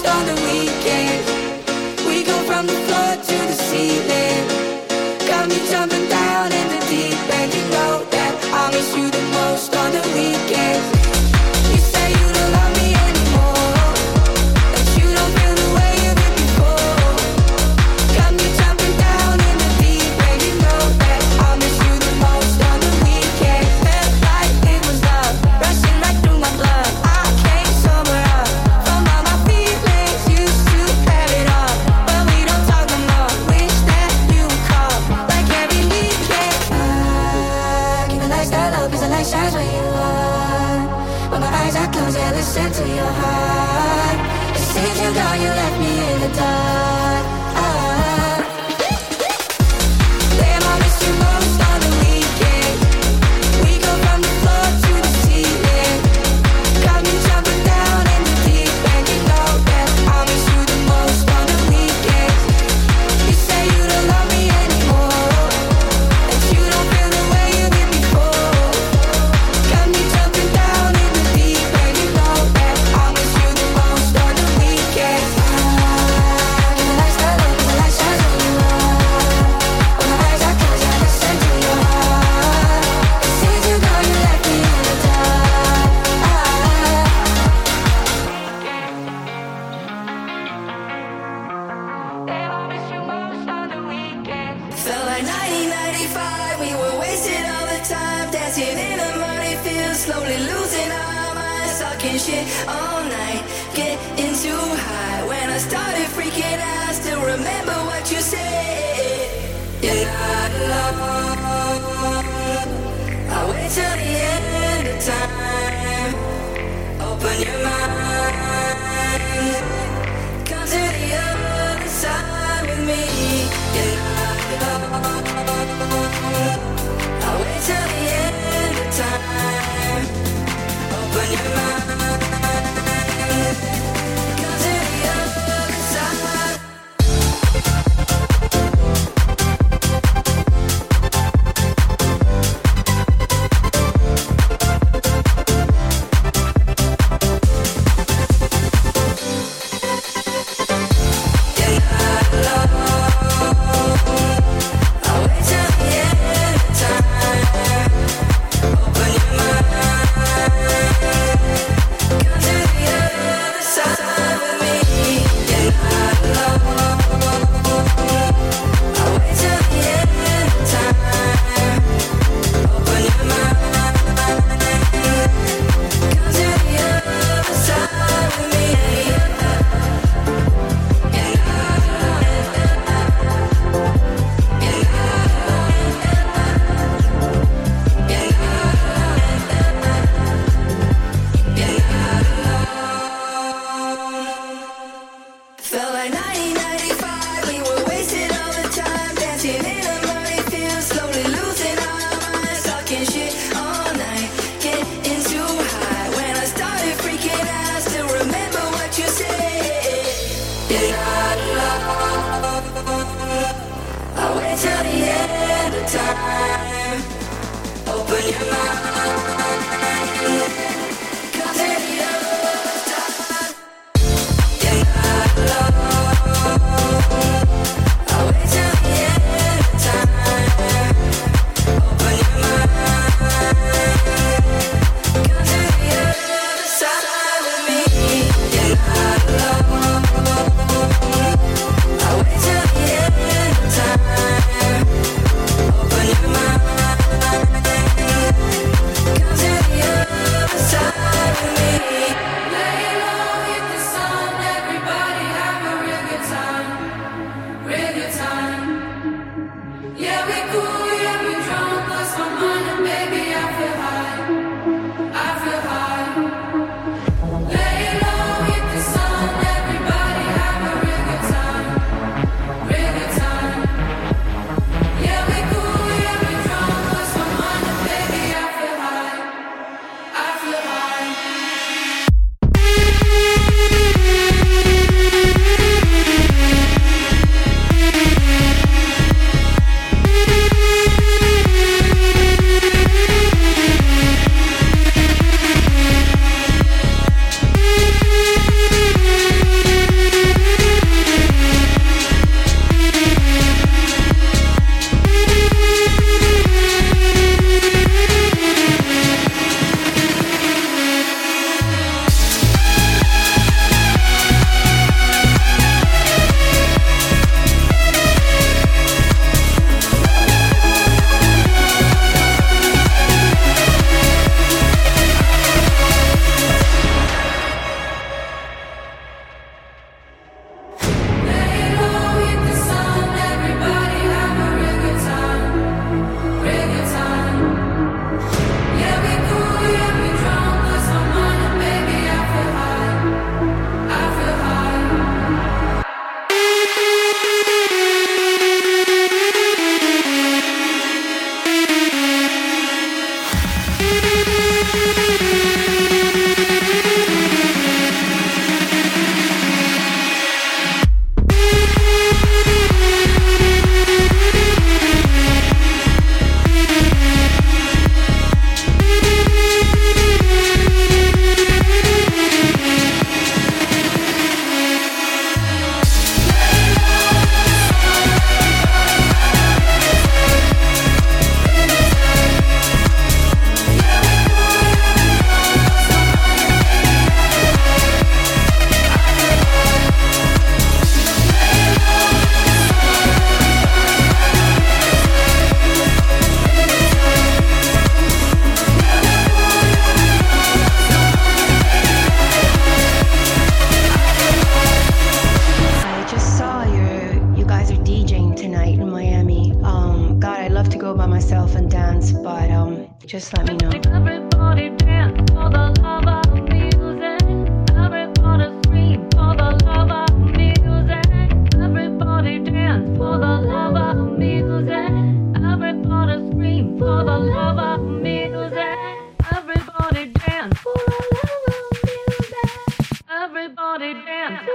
On the weekend, We go from the floor to the ceiling. Got me jumping. Everybody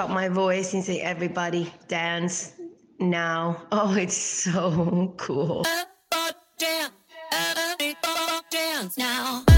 dance my voice and say, everybody dance now. Oh, it's so cool. Dance now.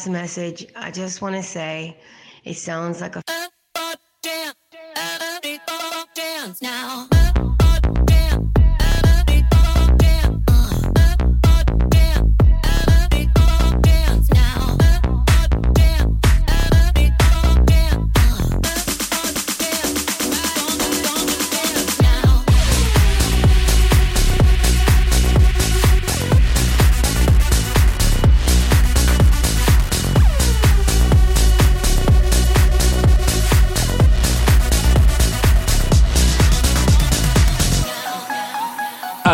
Last message, I just want to say it sounds like a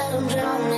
Let 'em drown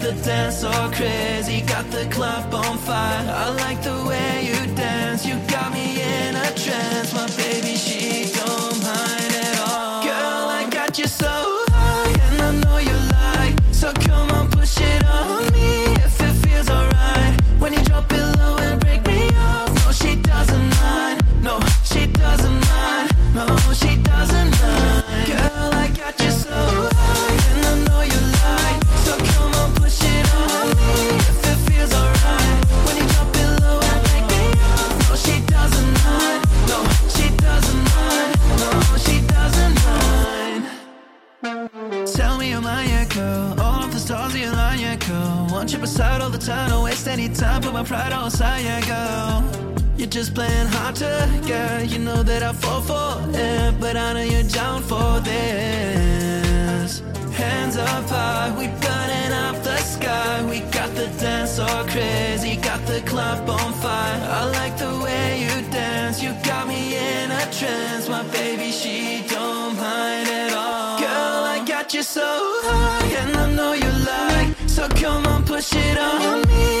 the dance all crazy, got the club on fire. I like the way you dance. You anytime, put my pride on side, girl. You're just playing hard to get. You know that I fall for it, but I know you're down for this. Hands up high, we burning up the sky. We got the dance all crazy, got the club on fire. I like the way you dance, you got me in a trance. My baby, she don't mind at all. Girl, I got you so high, and I know you like. So come on, push it on me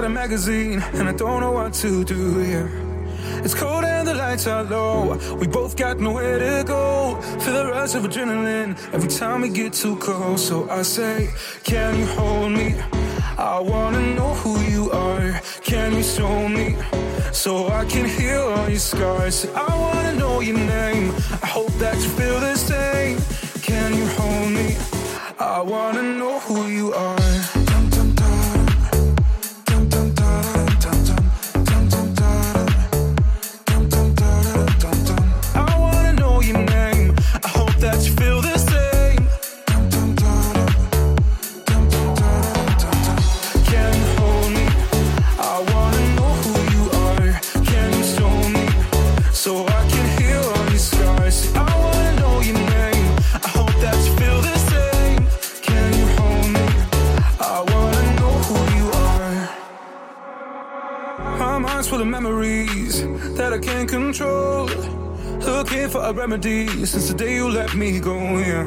A magazine, and I don't know what to do here. It's cold and the lights are low. We both got nowhere to go. Feel the rush of adrenaline every time we get too close. So I say, Can you hold me? I wanna know who you are. Can you show me? So I can heal all your scars. I wanna know your name. I hope that you feel the same. Can you hold me? I wanna know who you are. That I can't control. Looking for a remedy since the day you let me go. Yeah.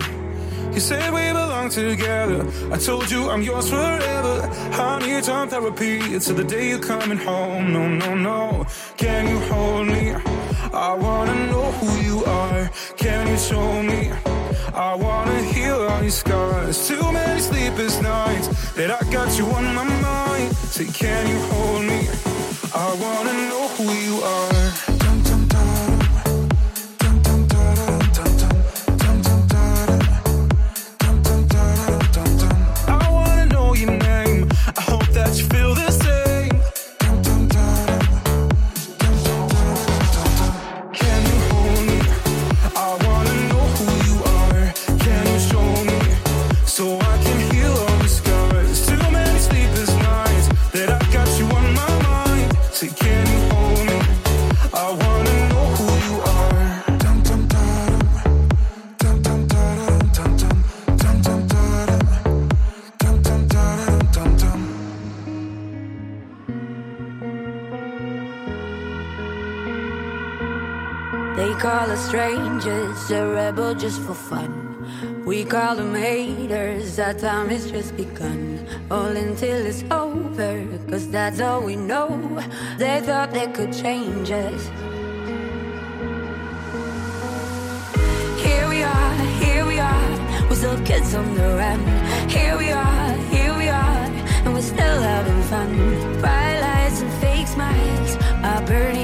You said we belong together. I told you I'm yours forever. I need some therapy until the day you're coming home. No, no, no. Can you hold me? I wanna know who you are. Can you show me? I wanna heal all your scars. Too many sleepless nights that I got you on my mind. Say, can you hold me? I wanna know who you are. Strangers, a rebel just for fun. We call them haters, our time has just begun. All until it's over, cause that's all we know. They thought they could change us. Here we are, here we are, we're still kids on the run. Here we are, here we are, and we're still having fun. Bright lights and fake smiles are burning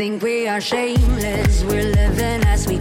think we are shameless, we're living as we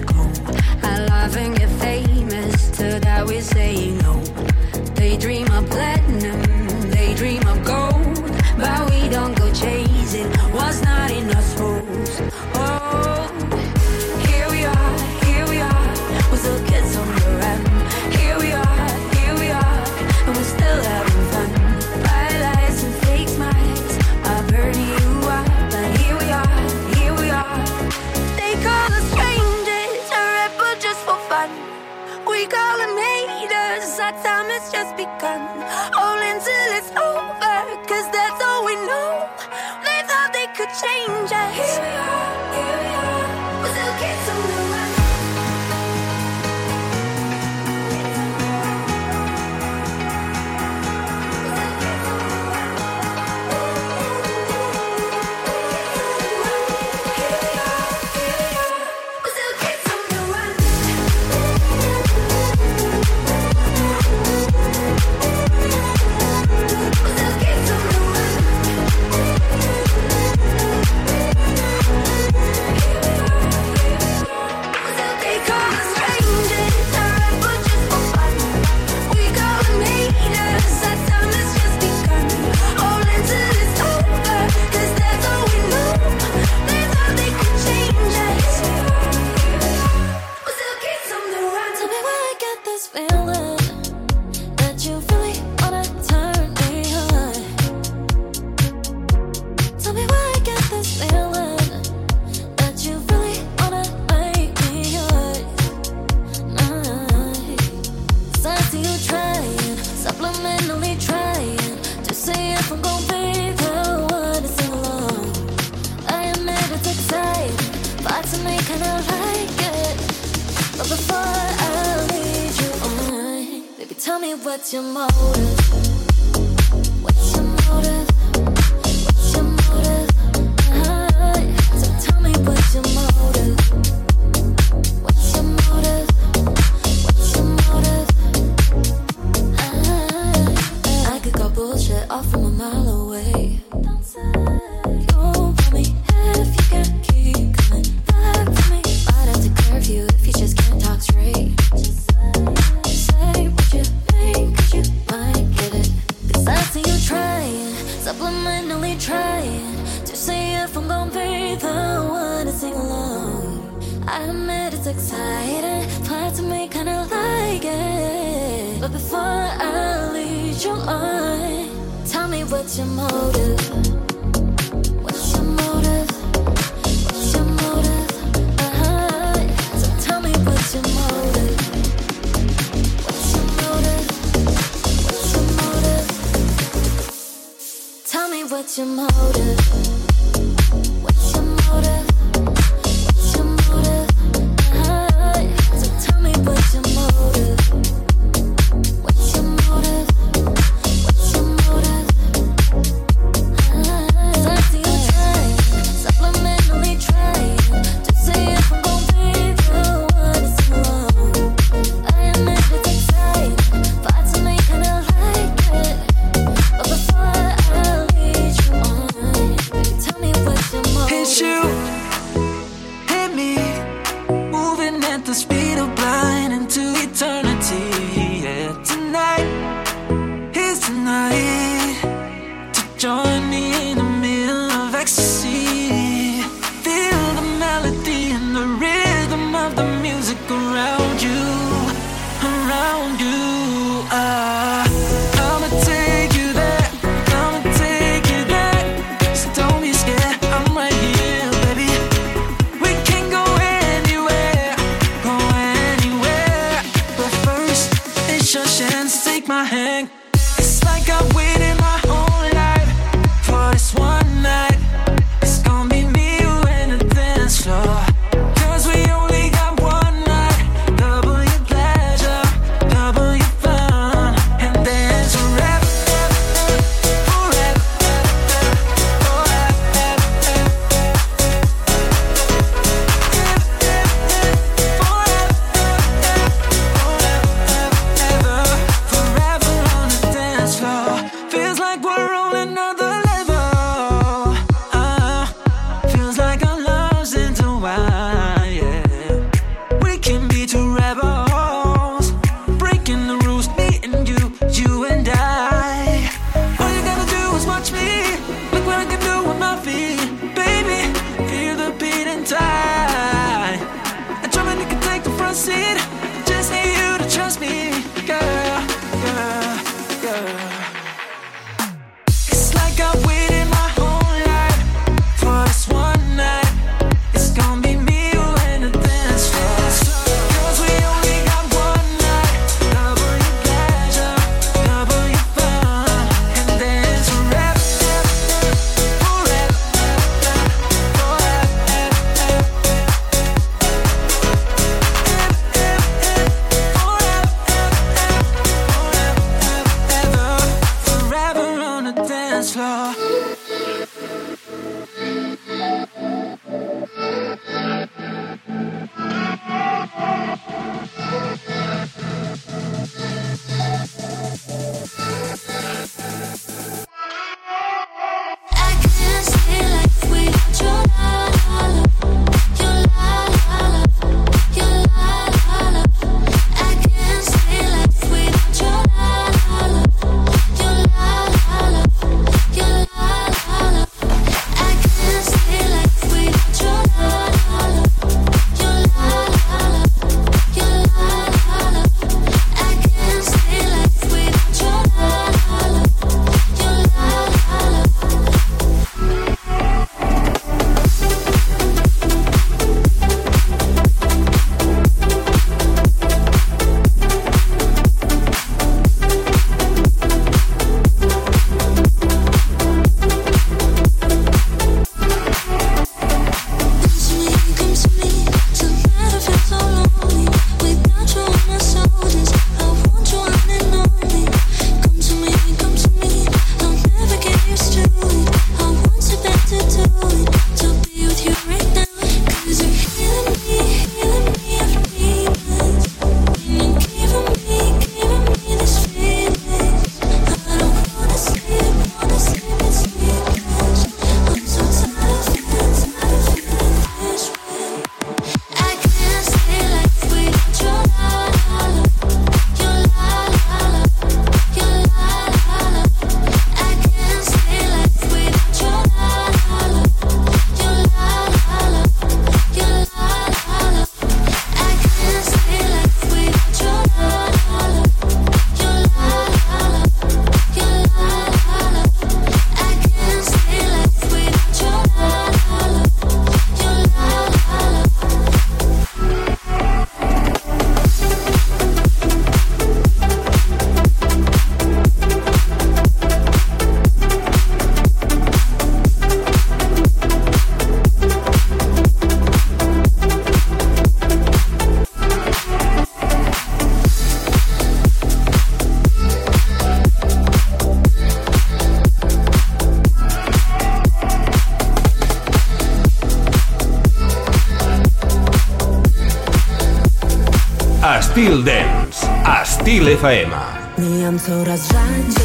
Estil FM. Mijam coraz rzadziej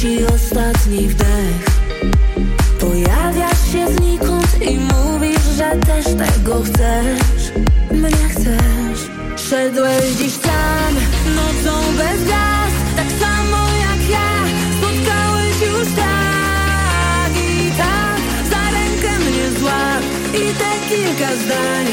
ci ostatni wdech. Pojawiasz się znikąd i mówisz, że też tego chcesz. Mnie chcesz. Szedłeś dziś tam, nocą bez gwiazd, tak samo jak ja. Spotkałeś już tak i tak, za rękę mnie złap i te kilka zdań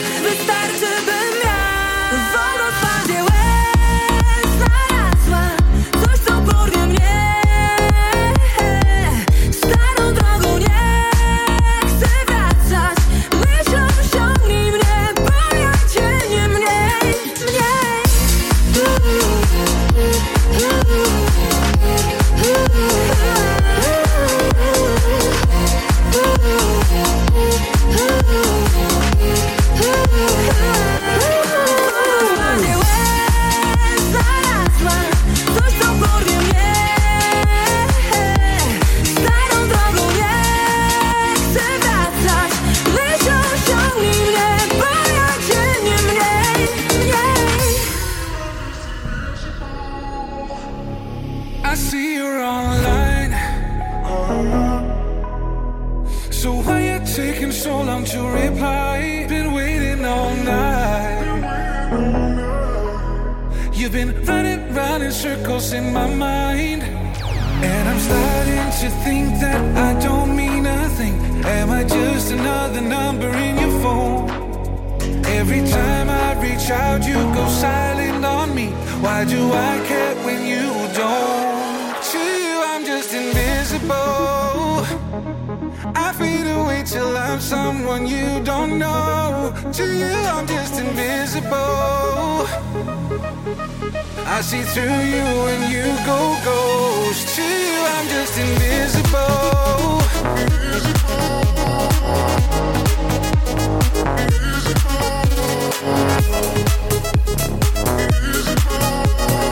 I see through you when you go ghost. To you, I'm just invisible.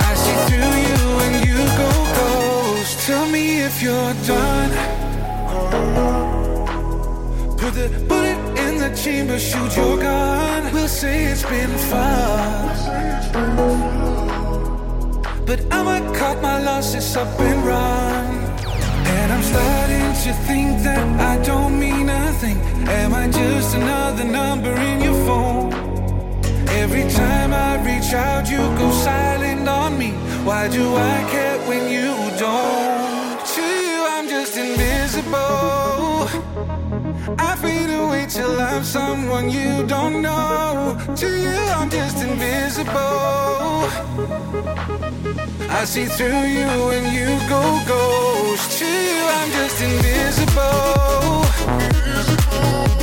I see through you when you go ghost. Tell me if you're done. Put the in the chamber, shoot your gun. We'll say it's been fun. But I'ma cut my losses up and run. And I'm starting to think that I don't mean nothing. Am I just another number in your phone? Every time I reach out, you go silent on me. Why do I care when you don't? To you, I'm just invisible. I fade away till I'm someone you don't know. To you, I'm just invisible. I see through you when you go ghost. To you, I'm just invisible. I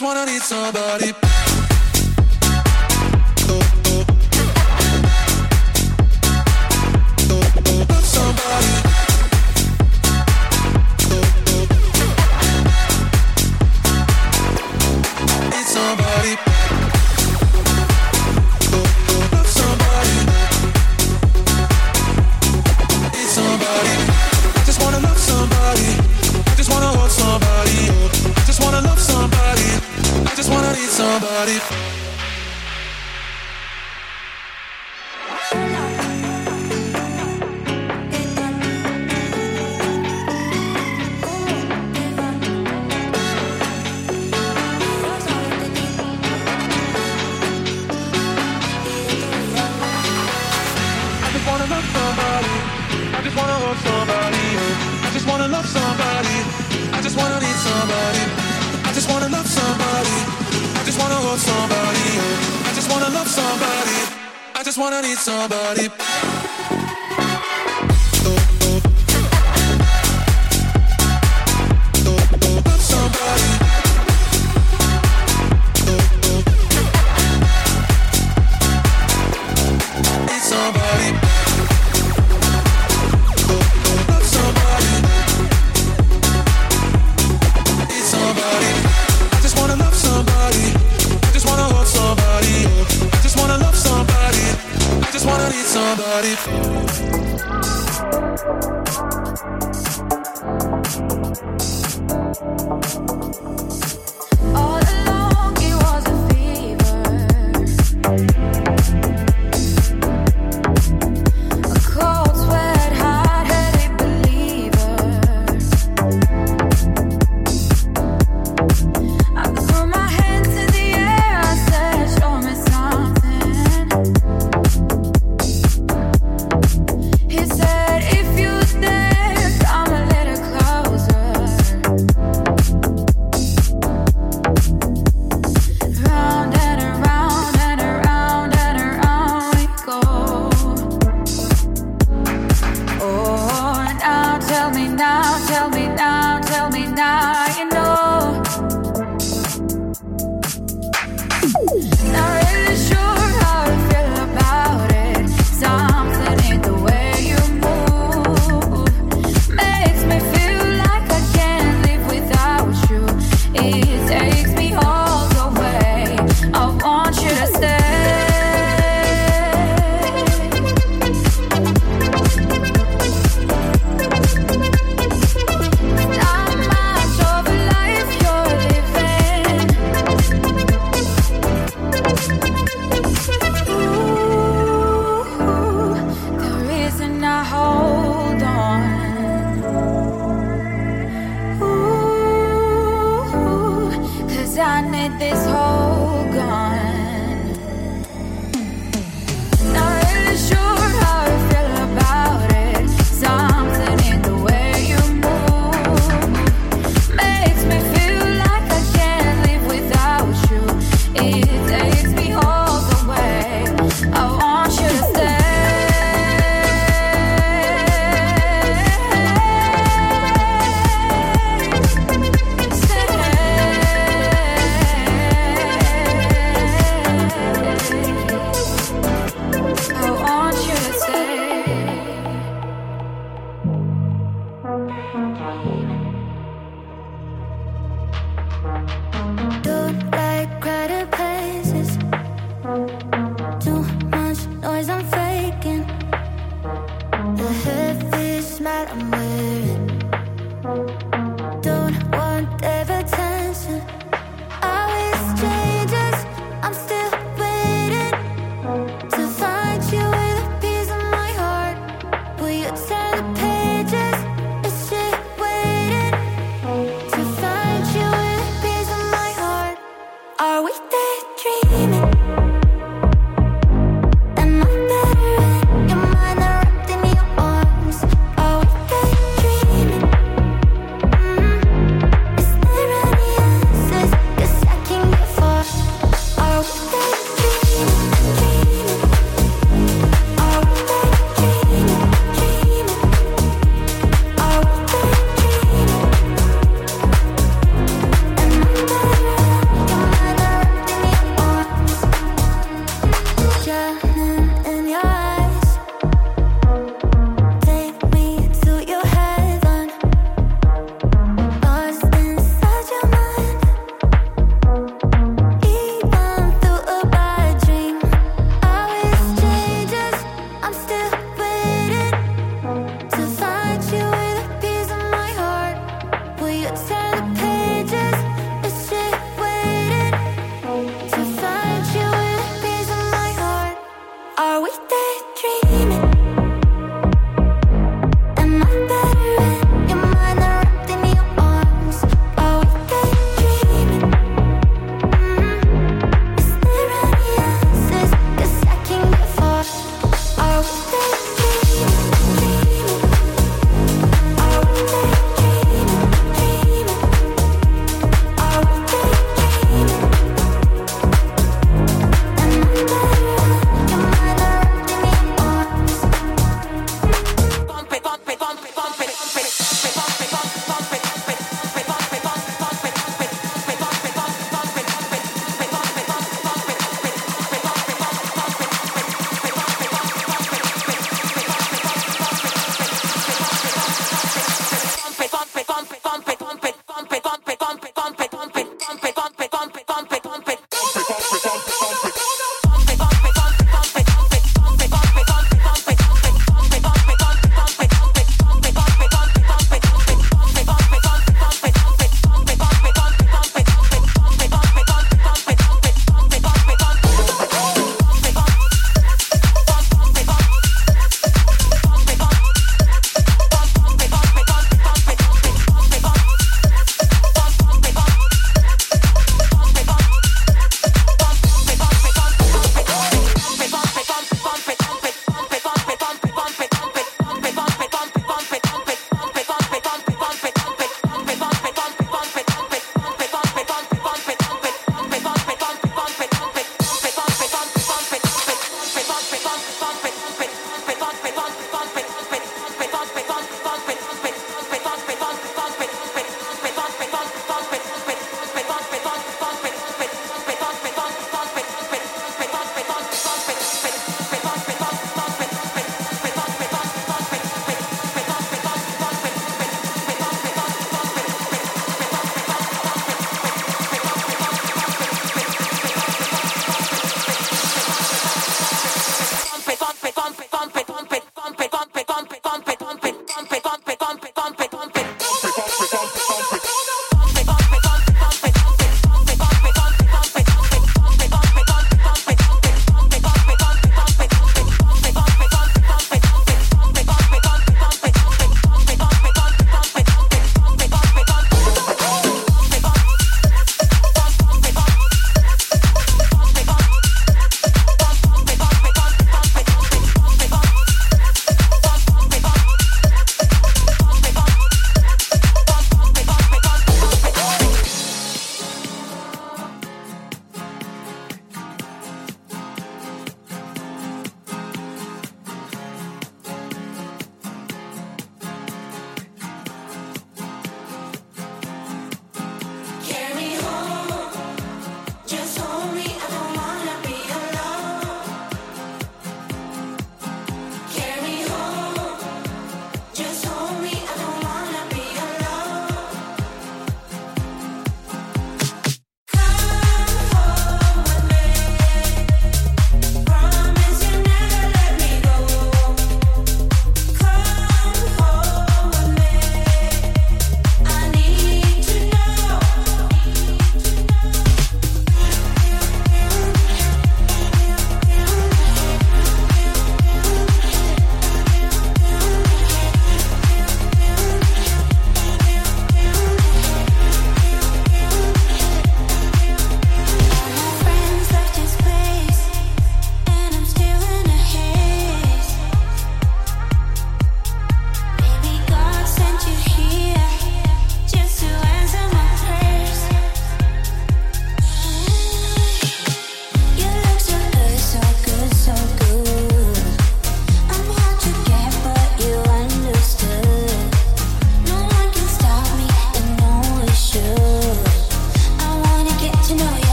Just wanna need somebody.